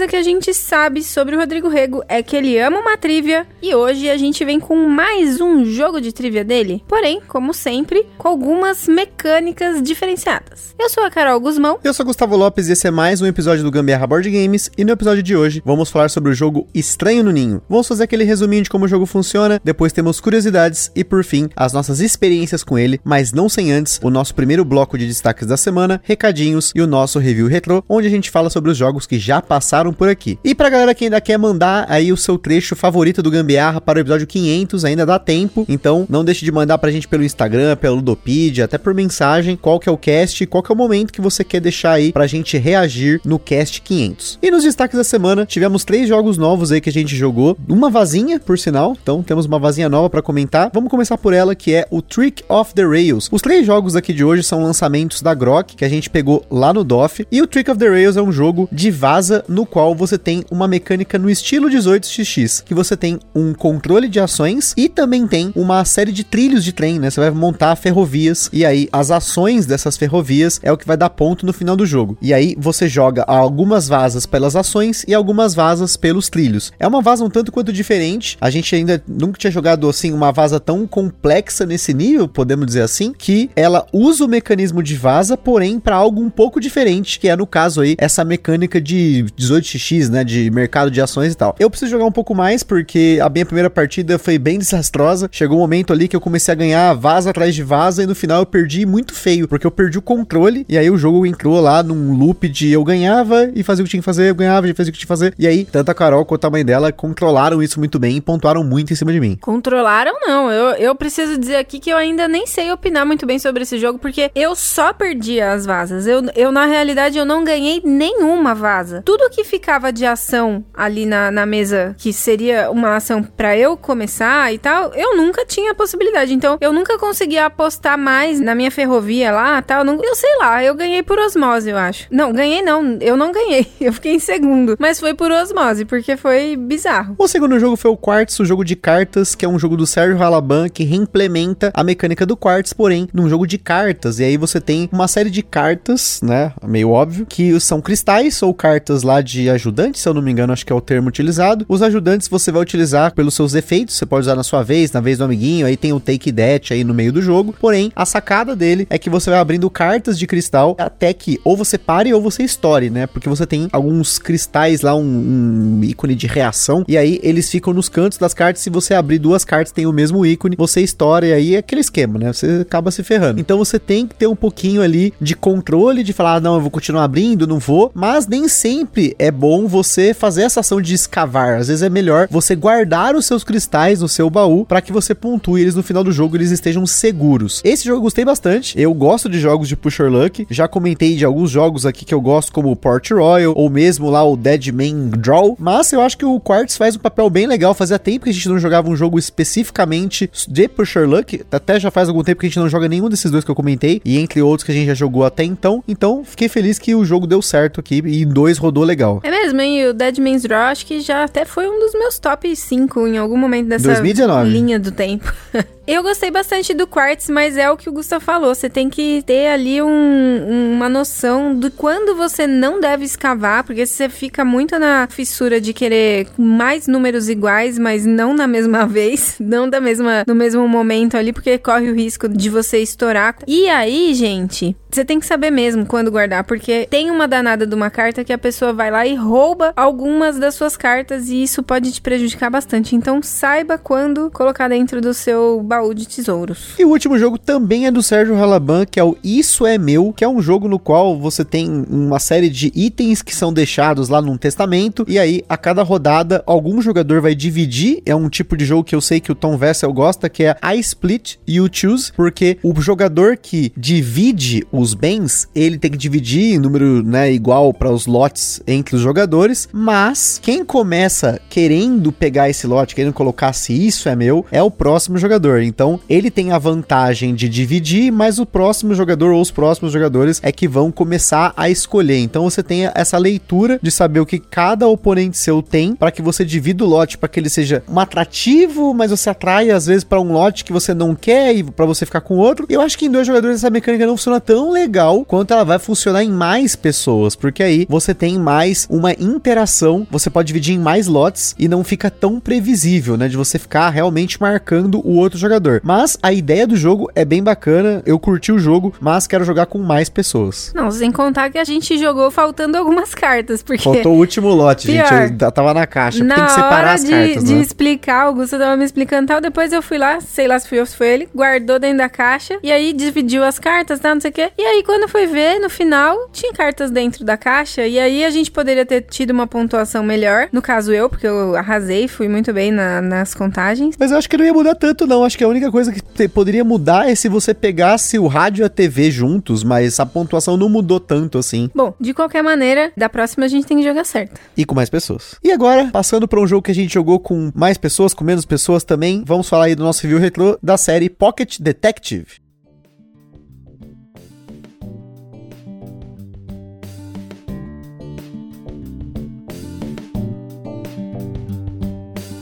Coisa que a gente sabe sobre o Rodrigo Rego é que ele ama uma trivia e hoje a gente vem com mais um jogo de trivia dele, porém, como sempre, com algumas mecânicas diferenciadas. Eu sou a Carol Guzmão. Eu sou Gustavo Lopes e esse é mais um episódio do Gambiarra Board Games e no episódio de hoje vamos falar sobre o jogo Estranho no Ninho. Vamos fazer aquele resuminho de como o jogo funciona, depois temos curiosidades e por fim as nossas experiências com ele, mas não sem antes o nosso primeiro bloco de destaques da semana, recadinhos e o nosso review retrô, onde a gente fala sobre os jogos que já passaram por aqui. E pra galera que ainda quer mandar aí o seu trecho favorito do Gambiarra para o episódio 500, ainda dá tempo, então não deixe de mandar pra gente pelo Instagram, pelo Ludopedia, até por mensagem, qual que é o cast, qual que é o momento que você quer deixar aí pra gente reagir no cast 500. E nos destaques da semana, tivemos três jogos novos aí que a gente jogou, uma vazinha, por sinal, então temos uma vazinha nova para comentar. Vamos começar por ela, que é o Trick of the Rails. Os três jogos aqui de hoje são lançamentos da Grok, que a gente pegou lá no DOF, e o Trick of the Rails é um jogo de vaza no qual você tem uma mecânica no estilo 18xx, que você tem um controle de ações e também tem uma série de trilhos de trem, né? Você vai montar ferrovias e aí as ações dessas ferrovias é o que vai dar ponto no final do jogo. E aí você joga algumas vazas pelas ações e algumas vazas pelos trilhos. É uma vaza um tanto quanto diferente. A gente ainda nunca tinha jogado assim uma vaza tão complexa nesse nível, podemos dizer assim, que ela usa o mecanismo de vaza, porém para algo um pouco diferente, que é no caso aí essa mecânica de 18x, né, de mercado de ações e tal. Eu preciso jogar um pouco mais porque a minha primeira partida foi bem desastrosa. Chegou um momento ali que eu comecei a ganhar vaza atrás de vaza e no final eu perdi muito feio, porque eu perdi o controle e aí o jogo entrou lá num loop de eu ganhava e fazia o que tinha que fazer, eu ganhava e fazia o que tinha que fazer. E aí, tanto a Carol quanto a mãe dela controlaram isso muito bem e pontuaram muito em cima de mim. Controlaram não, eu, eu preciso dizer aqui que eu ainda nem sei opinar muito bem sobre esse jogo, porque eu só perdi as vazas. Eu, eu na realidade, eu não ganhei nenhuma vaza. Tudo que ficava de ação ali na, na mesa, que seria uma ação para eu começar e tal, eu nunca tinha a possibilidade. Então, eu nunca conseguia apostar mais na minha ferrovia lá tal. Não, eu sei lá, eu ganhei por osmose, eu acho. Não, ganhei não, eu não ganhei. Eu fiquei em segundo. Mas foi por osmose, porque foi bizarro. O segundo jogo foi o Quartz, o jogo de cartas, que é um jogo do Sérgio Halaban que reimplementa a mecânica do Quartz, porém, num jogo de cartas. E aí você tem uma série de cartas, né? Meio óbvio, que são cristais ou cartas lá de ajudantes, se eu não me engano, acho que é o termo utilizado. Os ajudantes você vai utilizar pelos seus efeitos, você pode usar na sua vez, na vez do amiguinho, aí tem o Take That aí no meio do jogo. Porém, a sacada dele é que você vai abrindo cartas de cristal até que ou você pare ou você estoure, né? Porque você tem alguns cristais lá, um, um ícone de reação, e aí eles ficam nos cantos das cartas. Se você abrir duas cartas, tem o mesmo ícone, você estoura e aí é aquele esquema, né? Você acaba se ferrando. Então você tem que ter um pouquinho ali de controle, de falar, ah, não, eu vou continuar abrindo, não vou, mas nem sempre é bom você fazer essa ação de escavar. Às vezes é melhor você guardar os seus cristais no seu baú para que você pontue eles no final do jogo, eles estejam seguros. Esse jogo eu gostei bastante. Eu gosto de jogos de Push or Luck. Já comentei de alguns jogos aqui que eu gosto, como Port Royal ou mesmo lá o Dead Man Draw. Mas eu acho que o Quartz faz um papel bem legal. Fazia tempo que a gente não jogava um jogo especificamente de Push or Luck. Até já faz algum tempo que a gente não joga nenhum desses dois que eu comentei. E entre outros que a gente já jogou até então. Então fiquei feliz que o jogo deu certo aqui e dois rodou legal. É mesmo, hein? O Dead Man's Draw acho que já até foi um dos meus top 5 em algum momento dessa 2019. linha do tempo. Eu gostei bastante do Quartz, mas é o que o Gustavo falou. Você tem que ter ali um, uma noção de quando você não deve escavar, porque você fica muito na fissura de querer mais números iguais, mas não na mesma vez, não da mesma no mesmo momento ali, porque corre o risco de você estourar. E aí, gente, você tem que saber mesmo quando guardar, porque tem uma danada de uma carta que a pessoa vai lá e rouba algumas das suas cartas e isso pode te prejudicar bastante. Então saiba quando colocar dentro do seu baú de tesouros. E o último jogo também é do Sérgio Halaban, que é o Isso é Meu, que é um jogo no qual você tem uma série de itens que são deixados lá num testamento, e aí a cada rodada algum jogador vai dividir. É um tipo de jogo que eu sei que o Tom Vessel gosta, que é I Split You Choose, porque o jogador que divide os bens, ele tem que dividir em número né, igual para os lotes entre os jogadores, mas quem começa querendo pegar esse lote, querendo colocar se isso é meu, é o próximo jogador. Então, ele tem a vantagem de dividir, mas o próximo jogador ou os próximos jogadores é que vão começar a escolher. Então, você tem essa leitura de saber o que cada oponente seu tem para que você divida o lote para que ele seja um atrativo, mas você atrai às vezes para um lote que você não quer e para você ficar com outro. Eu acho que em dois jogadores essa mecânica não funciona tão legal quanto ela vai funcionar em mais pessoas, porque aí você tem mais uma interação, você pode dividir em mais lotes e não fica tão previsível, né, de você ficar realmente marcando o outro jogador. Mas a ideia do jogo é bem bacana, eu curti o jogo, mas quero jogar com mais pessoas. Não, sem contar que a gente jogou faltando algumas cartas, porque... Faltou o último lote, Pior, gente, eu tava na caixa, na tem que separar as de, cartas, de né? explicar, o Augusto tava me explicando tal, depois eu fui lá, sei lá se foi eu se foi ele, guardou dentro da caixa, e aí dividiu as cartas, tá, não sei o quê. E aí quando foi ver, no final, tinha cartas dentro da caixa, e aí a gente poderia ter tido uma pontuação melhor, no caso eu, porque eu arrasei, fui muito bem na, nas contagens. Mas eu acho que não ia mudar tanto, não. Acho que a única coisa que te, poderia mudar é se você pegasse o rádio e a TV juntos, mas a pontuação não mudou tanto assim. Bom, de qualquer maneira, da próxima a gente tem que jogar certo. E com mais pessoas. E agora, passando para um jogo que a gente jogou com mais pessoas, com menos pessoas também, vamos falar aí do nosso review retrô da série Pocket Detective.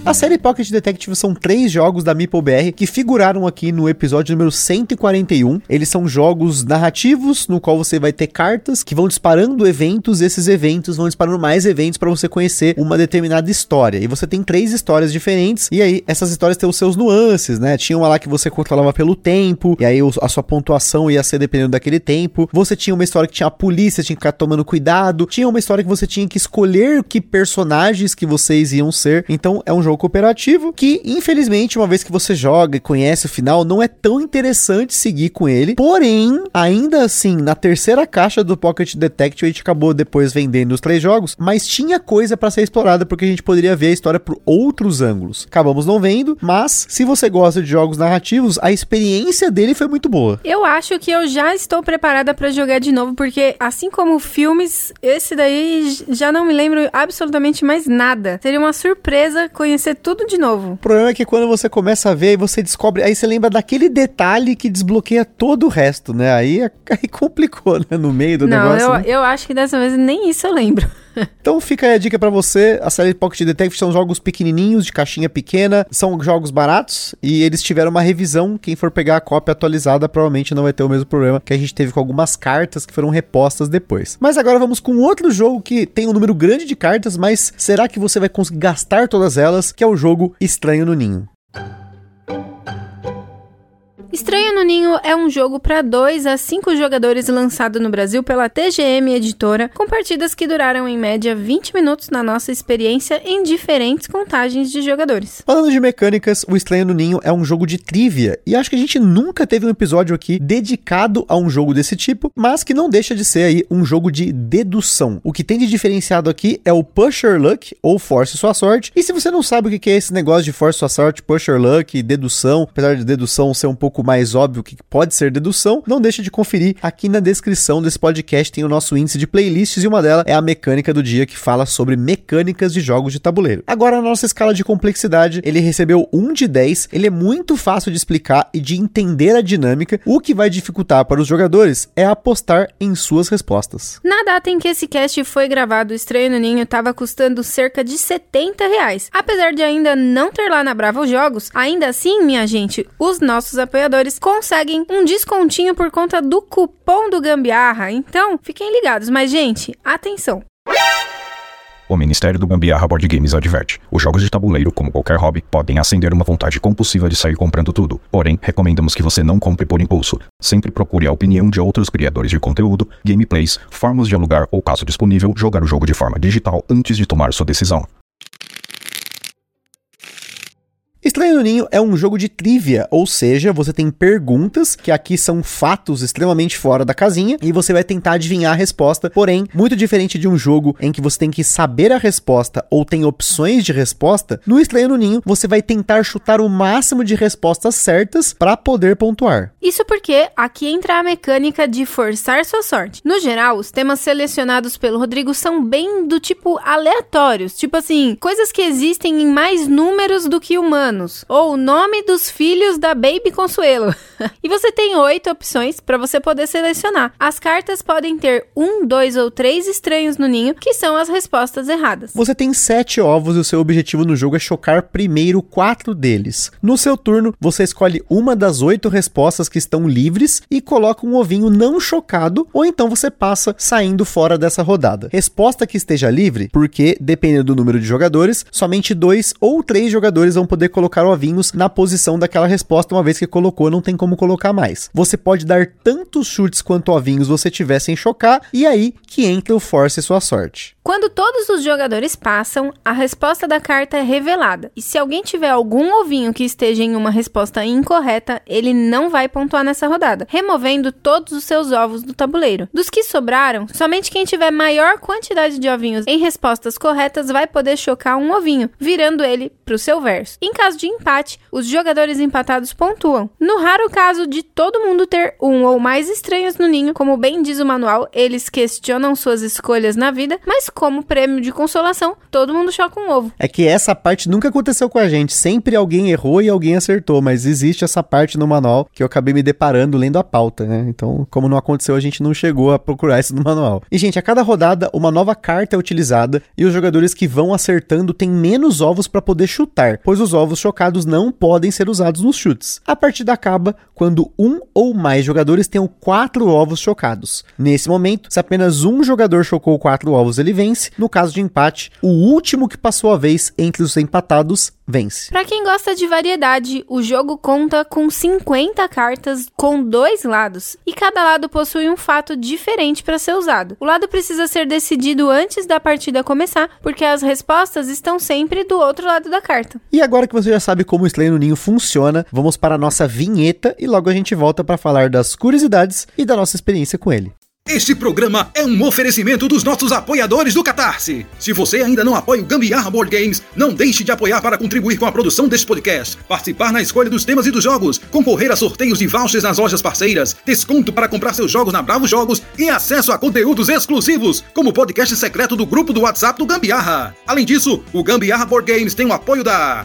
A série Pocket Detective são três jogos da MeepleBR que figuraram aqui no episódio número 141. Eles são jogos narrativos, no qual você vai ter cartas que vão disparando eventos, esses eventos vão disparando mais eventos para você conhecer uma determinada história. E você tem três histórias diferentes, e aí essas histórias têm os seus nuances, né? Tinha uma lá que você controlava pelo tempo, e aí a sua pontuação ia ser dependendo daquele tempo. Você tinha uma história que tinha a polícia, tinha que ficar tomando cuidado. Tinha uma história que você tinha que escolher que personagens que vocês iam ser. Então é um jogo cooperativo que, infelizmente, uma vez que você joga e conhece o final, não é tão interessante seguir com ele. Porém, ainda assim, na terceira caixa do Pocket Detective, a gente acabou depois vendendo os três jogos, mas tinha coisa para ser explorada porque a gente poderia ver a história por outros ângulos. Acabamos não vendo, mas se você gosta de jogos narrativos, a experiência dele foi muito boa. Eu acho que eu já estou preparada para jogar de novo, porque assim como filmes, esse daí já não me lembro absolutamente mais nada. Seria uma surpresa conhecer tudo de novo. O problema é que quando você começa a ver, aí você descobre, aí você lembra daquele detalhe que desbloqueia todo o resto, né? Aí, aí complicou, né? No meio do Não, negócio. Eu, né? eu acho que dessa vez nem isso eu lembro. Então fica aí a dica para você, a série Pocket Detective são jogos pequenininhos, de caixinha pequena, são jogos baratos e eles tiveram uma revisão, quem for pegar a cópia atualizada provavelmente não vai ter o mesmo problema que a gente teve com algumas cartas que foram repostas depois. Mas agora vamos com outro jogo que tem um número grande de cartas, mas será que você vai conseguir gastar todas elas, que é o jogo Estranho no Ninho. Estranho no Ninho é um jogo para 2 a 5 jogadores lançado no Brasil pela TGM Editora, com partidas que duraram em média 20 minutos na nossa experiência em diferentes contagens de jogadores. Falando de mecânicas, o Estranho no Ninho é um jogo de trivia, e acho que a gente nunca teve um episódio aqui dedicado a um jogo desse tipo, mas que não deixa de ser aí um jogo de dedução. O que tem de diferenciado aqui é o Pusher Luck, ou Force Sua Sorte, e se você não sabe o que é esse negócio de Force Sua Sorte, Pusher Luck, dedução, apesar de dedução ser um pouco mais óbvio que pode ser dedução, não deixa de conferir aqui na descrição desse podcast tem o nosso índice de playlists e uma delas é a mecânica do dia que fala sobre mecânicas de jogos de tabuleiro. Agora na nossa escala de complexidade, ele recebeu 1 de 10, ele é muito fácil de explicar e de entender a dinâmica. O que vai dificultar para os jogadores é apostar em suas respostas. Na data em que esse cast foi gravado, o Estranho no Ninho estava custando cerca de 70 reais. Apesar de ainda não ter lá na Brava os jogos, ainda assim, minha gente, os nossos apoiadores conseguem um descontinho por conta do cupom do Gambiarra. Então, fiquem ligados. Mas, gente, atenção! O Ministério do Gambiarra Board Games adverte: os jogos de tabuleiro, como qualquer hobby, podem acender uma vontade compulsiva de sair comprando tudo. Porém, recomendamos que você não compre por impulso. Sempre procure a opinião de outros criadores de conteúdo, gameplays, formas de alugar ou, caso disponível, jogar o jogo de forma digital antes de tomar sua decisão. Estranho Ninho é um jogo de trivia, ou seja, você tem perguntas que aqui são fatos extremamente fora da casinha e você vai tentar adivinhar a resposta. Porém, muito diferente de um jogo em que você tem que saber a resposta ou tem opções de resposta, no Estranho Ninho você vai tentar chutar o máximo de respostas certas para poder pontuar. Isso porque aqui entra a mecânica de forçar sua sorte. No geral, os temas selecionados pelo Rodrigo são bem do tipo aleatórios, tipo assim, coisas que existem em mais números do que humanos anos ou o nome dos filhos da Baby Consuelo. e você tem oito opções para você poder selecionar. As cartas podem ter um, dois ou três estranhos no ninho, que são as respostas erradas. Você tem sete ovos e o seu objetivo no jogo é chocar primeiro quatro deles. No seu turno, você escolhe uma das oito respostas que estão livres e coloca um ovinho não chocado, ou então você passa saindo fora dessa rodada. Resposta que esteja livre, porque dependendo do número de jogadores, somente dois ou três jogadores vão poder colocar ovinhos na posição daquela resposta, uma vez que colocou, não tem como colocar mais. Você pode dar tantos chutes quanto ovinhos você tiver sem chocar, e aí que entra o force sua sorte. Quando todos os jogadores passam, a resposta da carta é revelada. E se alguém tiver algum ovinho que esteja em uma resposta incorreta, ele não vai pontuar nessa rodada, removendo todos os seus ovos do tabuleiro. Dos que sobraram, somente quem tiver maior quantidade de ovinhos em respostas corretas vai poder chocar um ovinho, virando ele para o seu verso. Em caso de empate, os jogadores empatados pontuam. No raro caso de todo mundo ter um ou mais estranhos no ninho, como bem diz o manual, eles questionam suas escolhas na vida, mas como prêmio de consolação, todo mundo choca um ovo. É que essa parte nunca aconteceu com a gente. Sempre alguém errou e alguém acertou, mas existe essa parte no manual que eu acabei me deparando lendo a pauta, né? Então, como não aconteceu, a gente não chegou a procurar isso no manual. E, gente, a cada rodada, uma nova carta é utilizada e os jogadores que vão acertando têm menos ovos para poder chutar, pois os ovos chocados não podem ser usados nos chutes. A partida acaba quando um ou mais jogadores tenham quatro ovos chocados. Nesse momento, se apenas um jogador chocou quatro ovos, ele vence. No caso de empate, o último que passou a vez entre os empatados vence. Para quem gosta de variedade, o jogo conta com 50 cartas com dois lados, e cada lado possui um fato diferente para ser usado. O lado precisa ser decidido antes da partida começar, porque as respostas estão sempre do outro lado da carta. E agora que você já sabe como o Estranho no Ninho funciona, vamos para a nossa vinheta e logo a gente volta para falar das curiosidades e da nossa experiência com ele. Este programa é um oferecimento dos nossos apoiadores do Catarse. Se você ainda não apoia o Gambiarra Board Games, não deixe de apoiar para contribuir com a produção deste podcast, participar na escolha dos temas e dos jogos, concorrer a sorteios de vouchers nas lojas parceiras, desconto para comprar seus jogos na Bravo Jogos e acesso a conteúdos exclusivos, como o podcast secreto do grupo do WhatsApp do Gambiarra. Além disso, o Gambiarra Board Games tem o apoio da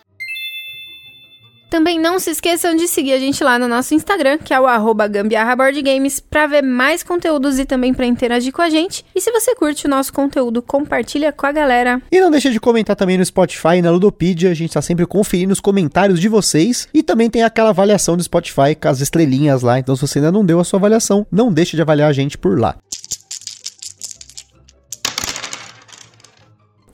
Também não se esqueçam de seguir a gente lá no nosso Instagram, que é o arroba gambiarraboardgames, pra ver mais conteúdos e também pra interagir com a gente. E se você curte o nosso conteúdo, compartilha com a galera. E não deixa de comentar também no Spotify e na Ludopedia, a gente tá sempre conferindo os comentários de vocês. E também tem aquela avaliação do Spotify com as estrelinhas lá, então se você ainda não deu a sua avaliação, não deixe de avaliar a gente por lá.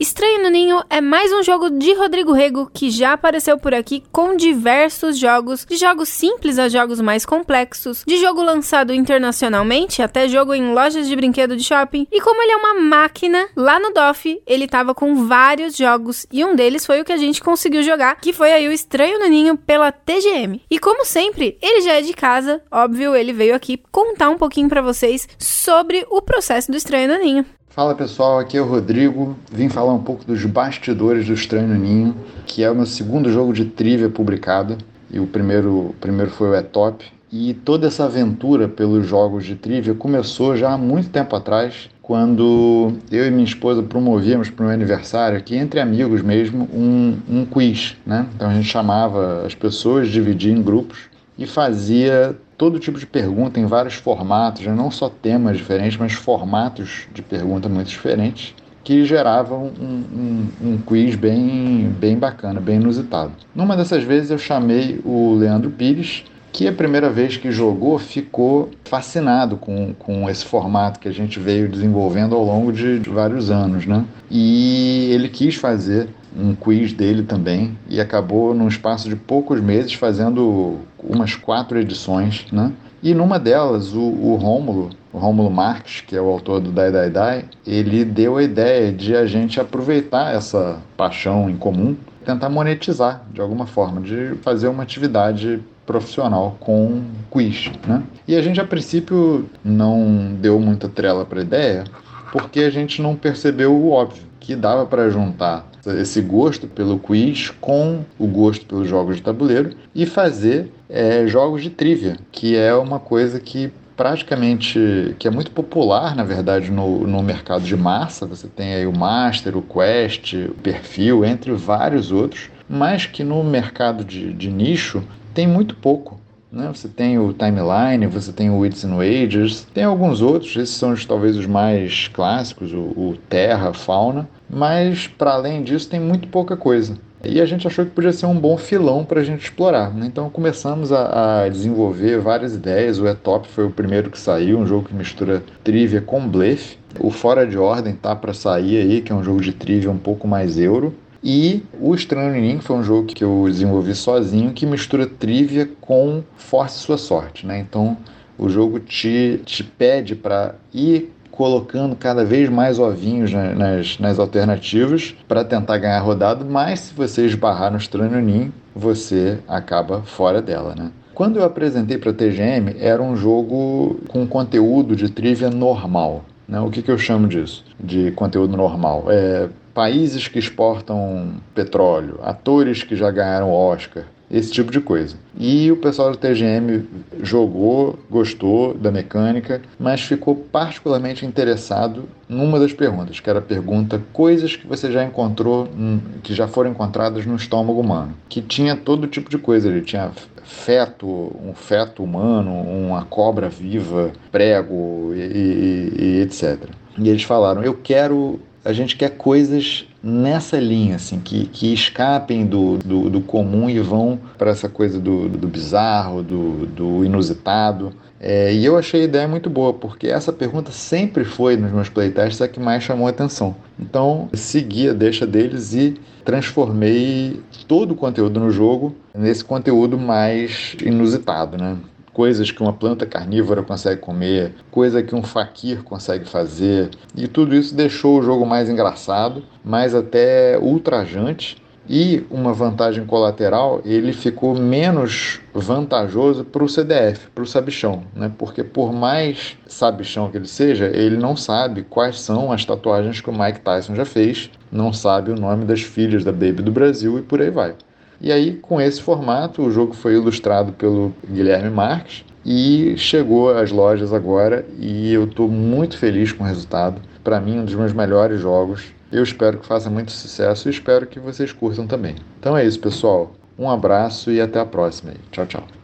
Estranho no Ninho é mais um jogo de Rodrigo Rego que já apareceu por aqui com diversos jogos, de jogos simples a jogos mais complexos, de jogo lançado internacionalmente até jogo em lojas de brinquedo de shopping. E como ele é uma máquina, lá no DOF ele tava com vários jogos e um deles foi o que a gente conseguiu jogar, que foi aí o Estranho no Ninho pela TGM. E como sempre, ele já é de casa, óbvio, ele veio aqui contar um pouquinho para vocês sobre o processo do Estranho no Ninho. Fala pessoal, aqui é o Rodrigo. Vim falar um pouco dos bastidores do Estranho Ninho, que é o meu segundo jogo de trivia publicado. E o primeiro, o primeiro foi o E-Top. E toda essa aventura pelos jogos de trivia começou já há muito tempo atrás, quando eu e minha esposa promovíamos para o meu aniversário, aqui entre amigos mesmo, um, um quiz. Né? Então a gente chamava as pessoas, dividia em grupos e fazia todo tipo de pergunta em vários formatos, né? não só temas diferentes, mas formatos de pergunta muito diferentes, que geravam um, um, um, quiz bem, bem bacana, bem inusitado. Numa dessas vezes eu chamei o Leandro Pires, que a primeira vez que jogou ficou fascinado com, com esse formato que a gente veio desenvolvendo ao longo de, de vários anos, né? E ele quis fazer um quiz dele também e acabou num espaço de poucos meses fazendo umas quatro edições, né? E numa delas, o, o Rômulo, o Rômulo Marques, que é o autor do Die Die Die, ele deu a ideia de a gente aproveitar essa paixão em comum, tentar monetizar de alguma forma, de fazer uma atividade profissional com quiz, né? E a gente a princípio não deu muita trela para a ideia, porque a gente não percebeu o óbvio, que dava para juntar esse gosto pelo quiz com o gosto pelos jogos de tabuleiro e fazer é, jogos de trivia, que é uma coisa que praticamente que é muito popular, na verdade, no, no mercado de massa. Você tem aí o Master, o Quest, o Perfil, entre vários outros, mas que no mercado de, de nicho tem muito pouco. Né? Você tem o Timeline, você tem o Wits and Wagers, tem alguns outros, esses são os, talvez os mais clássicos, o, o Terra, Fauna, mas para além disso tem muito pouca coisa. E a gente achou que podia ser um bom filão para a gente explorar. Né? Então começamos a, a, desenvolver várias ideias. O E-Top foi o primeiro que saiu, um jogo que mistura trivia com blefe. O Fora de Ordem tá para sair aí, que é um jogo de trivia um pouco mais euro. E o Estranho Ninho foi um jogo que eu desenvolvi sozinho, que mistura trivia com force sua sorte. Né? Então o jogo te, te pede para ir colocando cada vez mais ovinhos nas, nas alternativas para tentar ganhar rodado, mas se você esbarrar no estranho ninho, você acaba fora dela, né? Quando eu apresentei para a TGM, era um jogo com conteúdo de trivia normal. Né? O que, que eu chamo disso? De conteúdo normal. É, países que exportam petróleo, atores que já ganharam Oscar, esse tipo de coisa. E o pessoal do TGM jogou, gostou da mecânica, mas ficou particularmente interessado numa das perguntas, que era a pergunta coisas que você já encontrou, que já foram encontradas no estômago humano, que tinha todo tipo de coisa, ele tinha feto, um feto humano, uma cobra viva, prego e, e, e etc. E eles falaram: eu quero a gente quer coisas nessa linha, assim, que, que escapem do, do, do comum e vão para essa coisa do, do bizarro, do, do inusitado. É, e eu achei a ideia muito boa, porque essa pergunta sempre foi nos meus playtests a que mais chamou a atenção. Então, segui a deixa deles e transformei todo o conteúdo no jogo nesse conteúdo mais inusitado, né? Coisas que uma planta carnívora consegue comer, coisa que um faquir consegue fazer. E tudo isso deixou o jogo mais engraçado, mais até ultrajante. E uma vantagem colateral, ele ficou menos vantajoso para o CDF, para o sabichão, né? Porque por mais sabichão que ele seja, ele não sabe quais são as tatuagens que o Mike Tyson já fez, não sabe o nome das filhas da Baby do Brasil e por aí vai. E aí, com esse formato, o jogo foi ilustrado pelo Guilherme Marques e chegou às lojas agora e eu estou muito feliz com o resultado. Para mim, um dos meus melhores jogos. Eu espero que faça muito sucesso e espero que vocês curtam também. Então é isso, pessoal. Um abraço e até a próxima. Tchau, tchau.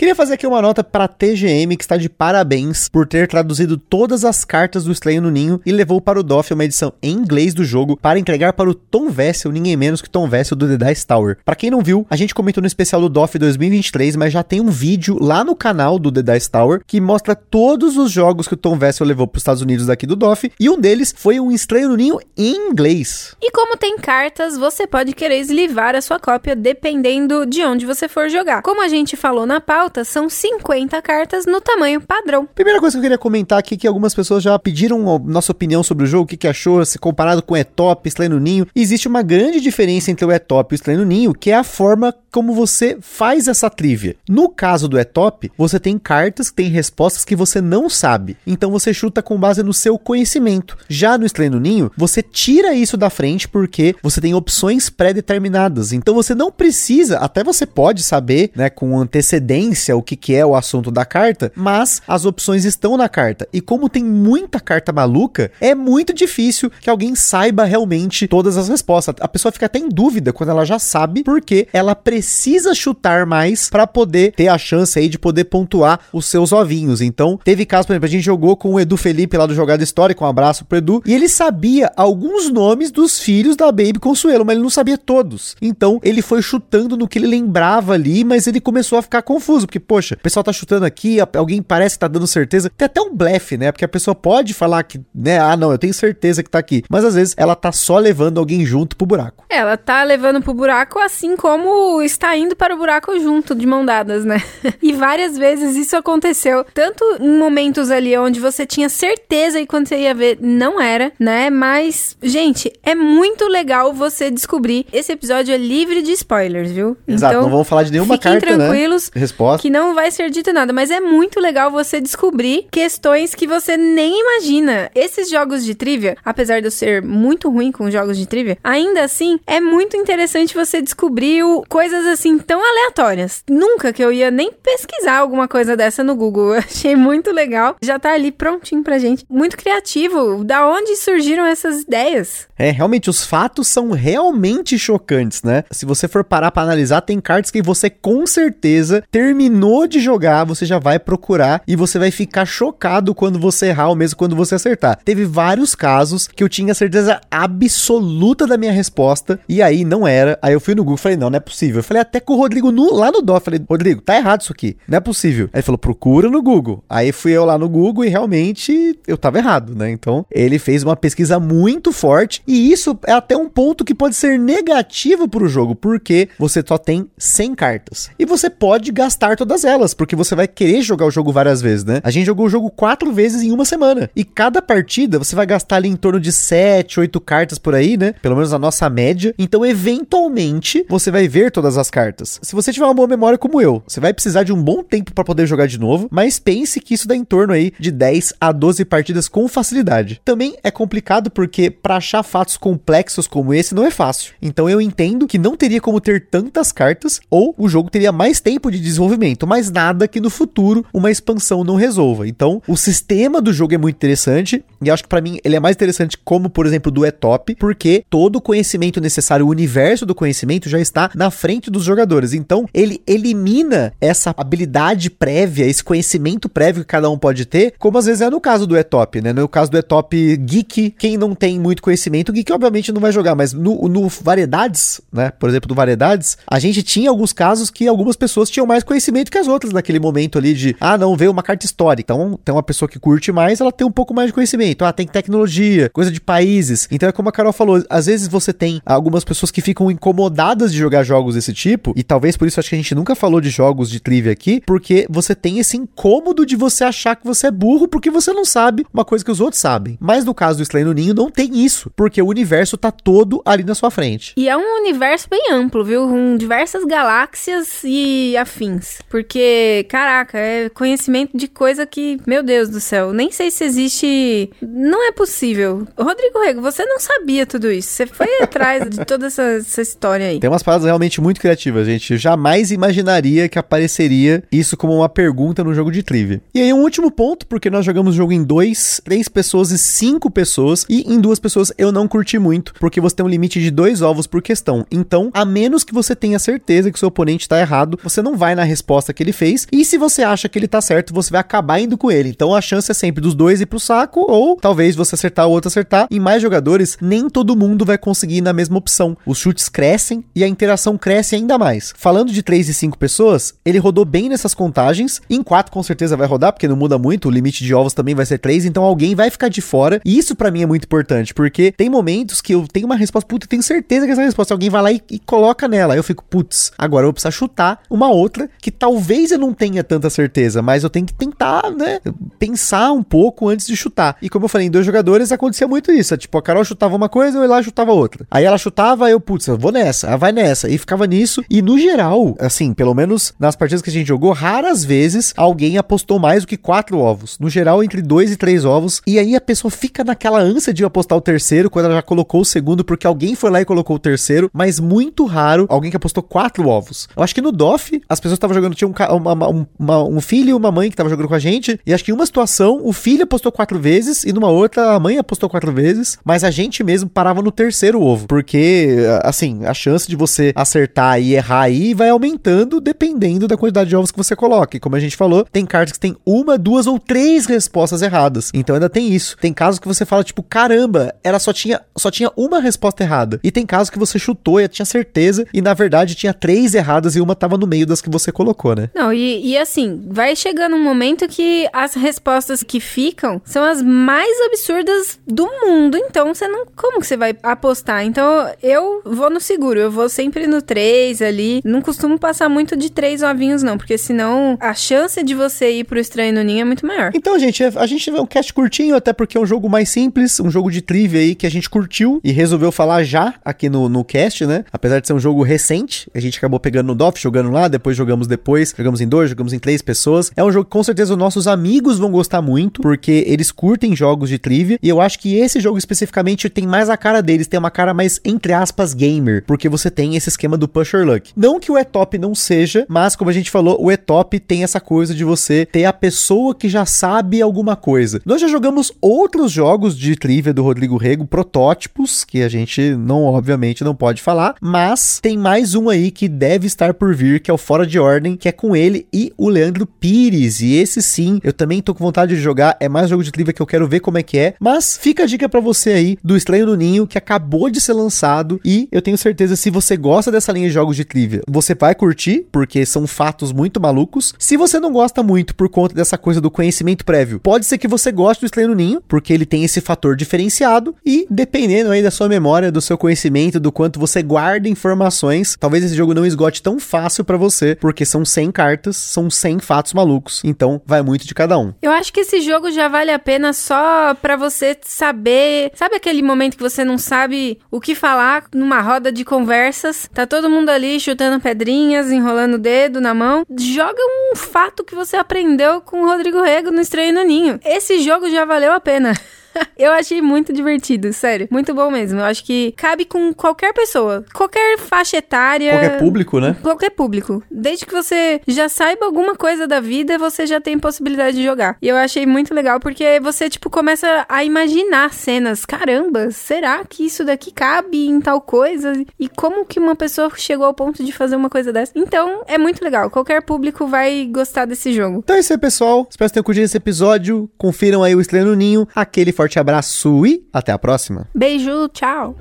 Queria fazer aqui uma nota para a TGM que está de parabéns por ter traduzido todas as cartas do Estranho no Ninho e levou para o DOF uma edição em inglês do jogo para entregar para o Tom Vessel, ninguém menos que Tom Vessel do The Dice Tower. Para quem não viu, a gente comentou no especial do DOF 2023, mas já tem um vídeo lá no canal do The Dice Tower que mostra todos os jogos que o Tom Vessel levou para os Estados Unidos daqui do DOF e um deles foi um Estranho no Ninho em inglês. E como tem cartas, você pode querer eslivar a sua cópia dependendo de onde você for jogar. Como a gente falou na pauta, são 50 cartas no tamanho padrão. Primeira coisa que eu queria comentar aqui que algumas pessoas já pediram nossa opinião sobre o jogo, o que, que achou, se comparado com o E-Top, Estranho no Ninho. Existe uma grande diferença entre o E-Top e o Estranho no Ninho, que é a forma como você faz essa trivia. No caso do E-Top, você tem cartas que têm respostas que você não sabe. Então você chuta com base no seu conhecimento. Já no Estranho no Ninho, você tira isso da frente porque você tem opções pré-determinadas. Então você não precisa, até você pode saber, né, com antecedência o que, que é o assunto da carta, mas as opções estão na carta. E como tem muita carta maluca, é muito difícil que alguém saiba realmente todas as respostas. A pessoa fica até em dúvida quando ela já sabe, porque ela precisa chutar mais para poder ter a chance aí de poder pontuar os seus ovinhos. Então, teve caso, por exemplo, a gente jogou com o Edu Felipe lá do Jogada Histórica, um abraço pro Edu, e ele sabia alguns nomes dos filhos da Baby Consuelo, mas ele não sabia todos. Então, ele foi chutando no que ele lembrava ali, mas ele começou a ficar confuso confuso, porque, poxa, o pessoal tá chutando aqui, alguém parece que tá dando certeza. Tem até um blefe, né? Porque a pessoa pode falar que, né, ah, não, eu tenho certeza que tá aqui. Mas às vezes ela tá só levando alguém junto pro buraco. Ela tá levando pro buraco assim como está indo para o buraco junto, de mão dadas, né? e várias vezes isso aconteceu, tanto em momentos ali onde você tinha certeza e quando você ia ver, não era, né? Mas, gente, é muito legal você descobrir. Esse episódio é livre de spoilers, viu? Exato, então, não vamos falar de nenhuma carta, né? tranquilos né? Resposta. Que não vai ser dito nada, mas é muito legal você descobrir questões que você nem imagina. Esses jogos de trivia, apesar de eu ser muito ruim com jogos de trivia, ainda assim é muito interessante você descobrir coisas assim tão aleatórias. Nunca que eu ia nem pesquisar alguma coisa dessa no Google. Eu achei muito legal. Já tá ali prontinho pra gente. Muito criativo. Da onde surgiram essas ideias? É, realmente, os fatos são realmente chocantes, né? Se você for parar pra analisar, tem cartas que você com certeza terminou de jogar, você já vai procurar e você vai ficar chocado quando você errar ou mesmo quando você acertar. Teve vários casos que eu tinha certeza absoluta da minha resposta e aí não era. Aí eu fui no Google e falei, não, não é possível. Eu falei até com o Rodrigo no, lá no Dó. Falei, Rodrigo, tá errado isso aqui. Não é possível. Aí ele falou, procura no Google. Aí fui eu lá no Google e realmente eu tava errado, né? Então ele fez uma pesquisa muito forte e isso é até um ponto que pode ser negativo pro jogo, porque você só tem 100 cartas. E você pode gastar todas elas, porque você vai querer jogar o jogo várias vezes, né? A gente jogou o jogo quatro vezes em uma semana. E cada partida você vai gastar ali em torno de 7, 8 cartas por aí, né? Pelo menos a nossa média. Então, eventualmente, você vai ver todas as cartas. Se você tiver uma boa memória como eu, você vai precisar de um bom tempo para poder jogar de novo, mas pense que isso dá em torno aí de 10 a 12 partidas com facilidade. Também é complicado porque para achar fatos complexos como esse não é fácil. Então eu entendo que não teria como ter tantas cartas ou o jogo teria mais tempo de desenvolvimento, mas nada que no futuro uma expansão não resolva. Então, o sistema do jogo é muito interessante e acho que para mim ele é mais interessante como, por exemplo, do Etop, porque todo o conhecimento necessário, o universo do conhecimento já está na frente dos jogadores. Então, ele elimina essa habilidade prévia, esse conhecimento prévio que cada um pode ter, como às vezes é no caso do Etop, né? No caso do Etop Geek, quem não tem muito conhecimento, Geek obviamente não vai jogar, mas no, no Variedades, né? Por exemplo, do Variedades, a gente tinha alguns casos que algumas pessoas tinham mais conhecimento que as outras naquele momento ali de, ah, não, veio uma carta histórica. Então, tem uma pessoa que curte mais, ela tem um pouco mais de conhecimento. Ah, tem tecnologia, coisa de países. Então, é como a Carol falou, às vezes você tem algumas pessoas que ficam incomodadas de jogar jogos desse tipo, e talvez por isso acho que a gente nunca falou de jogos de trivia aqui, porque você tem esse incômodo de você achar que você é burro porque você não sabe uma coisa que os outros sabem. Mas no caso do Slay no Ninho, não tem isso, porque o universo tá todo ali na sua frente. E é um universo bem amplo, viu? Com diversas galáxias e afins. Porque, caraca, é conhecimento de coisa que, meu Deus do céu, nem sei se existe. Não é possível. Rodrigo Rego, você não sabia tudo isso. Você foi atrás de toda essa, essa, história aí. Tem umas paradas realmente muito criativas, gente. Eu jamais imaginaria que apareceria isso como uma pergunta no jogo de trivia. E aí, um último ponto, porque nós jogamos o jogo em dois, três pessoas e cinco pessoas. E em duas pessoas eu não curti muito, porque você tem um limite de dois ovos por questão. Então, a menos que você tenha certeza que o seu oponente está errado, você não vai na resposta que ele fez. E se você acha que ele tá certo, você vai acabar indo com ele. Então a chance é sempre dos dois ir pro saco, ou talvez você acertar o outro acertar. Em mais jogadores, nem todo mundo vai conseguir ir na mesma opção. Os chutes crescem e a interação cresce ainda mais. Falando de 3 e 5 pessoas, ele rodou bem nessas contagens. Em 4 com certeza vai rodar, porque não muda muito, o limite de ovos também vai ser 3, então alguém vai ficar de fora. E isso para mim é muito importante, porque tem momentos que eu tenho uma resposta, puta, tenho certeza que essa resposta alguém vai lá e, e coloca nela. Eu fico, putz, agora eu vou precisar chutar uma outra que talvez eu não tenha tanta certeza, mas eu tenho que tentar, né, pensar um pouco antes de chutar. E como eu falei, em dois jogadores acontecia muito isso. Tipo, a Carol chutava uma coisa, eu ia lá chutava outra. Aí ela chutava, eu, putz, eu vou nessa, ela vai nessa. E ficava nisso. E no geral, assim, pelo menos nas partidas que a gente jogou, raras vezes alguém apostou mais do que quatro ovos. No geral, entre dois e três ovos. E aí a pessoa fica naquela ânsia de apostar o terceiro quando ela já colocou o segundo, porque alguém foi lá e colocou o terceiro. Mas muito raro alguém que apostou quatro ovos. Eu acho que no DOF, as pessoas estavam jogando, tinha um, uma, uma, um filho e uma mãe que estavam jogando com a gente. E acho que em uma situação, o filho apostou quatro vezes, e numa outra, a mãe apostou quatro vezes. Mas a gente mesmo parava no terceiro ovo. Porque, assim, a chance de você acertar e errar aí vai aumentando dependendo da quantidade de ovos que você coloca. E como a gente falou, tem cartas que tem uma, duas ou três respostas erradas. Então ainda tem isso. Tem casos que você fala, tipo, caramba, ela só tinha, só tinha uma resposta errada. E tem casos que você chutou e tinha certeza, e na verdade tinha três erradas e uma tava no meio das que você colocou colocou, né? Não, e, e assim, vai chegando um momento que as respostas que ficam são as mais absurdas do mundo. Então, você não. Como que você vai apostar? Então, eu vou no seguro. Eu vou sempre no 3 ali. Não costumo passar muito de três ovinhos, não. Porque senão a chance de você ir pro estranho no ninho é muito maior. Então, gente, a gente vê um cast curtinho, até porque é um jogo mais simples, um jogo de trivia aí que a gente curtiu e resolveu falar já aqui no, no cast, né? Apesar de ser um jogo recente, a gente acabou pegando no DOF, jogando lá, depois jogamos depois, jogamos em dois, jogamos em três pessoas. É um jogo que com certeza os nossos amigos vão gostar muito, porque eles curtem jogos de trivia, e eu acho que esse jogo especificamente tem mais a cara deles, tem uma cara mais, entre aspas, gamer, porque você tem esse esquema do Pusher Luck. Não que o E-Top não seja, mas como a gente falou, o E-Top tem essa coisa de você ter a pessoa que já sabe alguma coisa. Nós já jogamos outros jogos de trivia do Rodrigo Rego, protótipos, que a gente não, obviamente, não pode falar, mas tem mais um aí que deve estar por vir, que é o Fora de Ordem, que é com ele e o Leandro Pires. E esse sim, eu também tô com vontade de jogar, é mais jogo de trivia que eu quero ver como é que é, mas fica a dica para você aí do Estranho no Ninho, que acabou de ser lançado e eu tenho certeza se você gosta dessa linha de jogos de trivia, você vai curtir, porque são fatos muito malucos. Se você não gosta muito por conta dessa coisa do conhecimento prévio, pode ser que você goste do Estranho no Ninho, porque ele tem esse fator diferenciado e dependendo aí da sua memória, do seu conhecimento, do quanto você guarda informações, talvez esse jogo não esgote tão fácil para você, porque são 100 cartas, são 100 fatos malucos, então vai muito de cada um. Eu acho que esse jogo já vale a pena só para você saber, sabe aquele momento que você não sabe o que falar numa roda de conversas, tá todo mundo ali chutando pedrinhas, enrolando o dedo na mão, joga um fato que você aprendeu com o Rodrigo Rego no Estranho no Ninho. Esse jogo já valeu a pena. eu achei muito divertido, sério. Muito bom mesmo. Eu acho que cabe com qualquer pessoa. Qualquer faixa etária. Qualquer público, né? Qualquer público. Desde que você já saiba alguma coisa da vida, você já tem possibilidade de jogar. E eu achei muito legal porque você, tipo, começa a imaginar cenas. Caramba, será que isso daqui cabe em tal coisa? E como que uma pessoa chegou ao ponto de fazer uma coisa dessa? Então, é muito legal. Qualquer público vai gostar desse jogo. Então é isso aí, pessoal. Espero que tenham curtido esse episódio. Confiram aí o Estranho no Ninho. Aquele forte abraço e até a próxima. Beijo, tchau.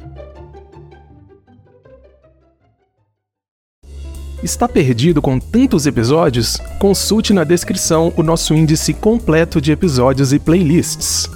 Está perdido com tantos episódios? Consulte na descrição o nosso índice completo de episódios e playlists.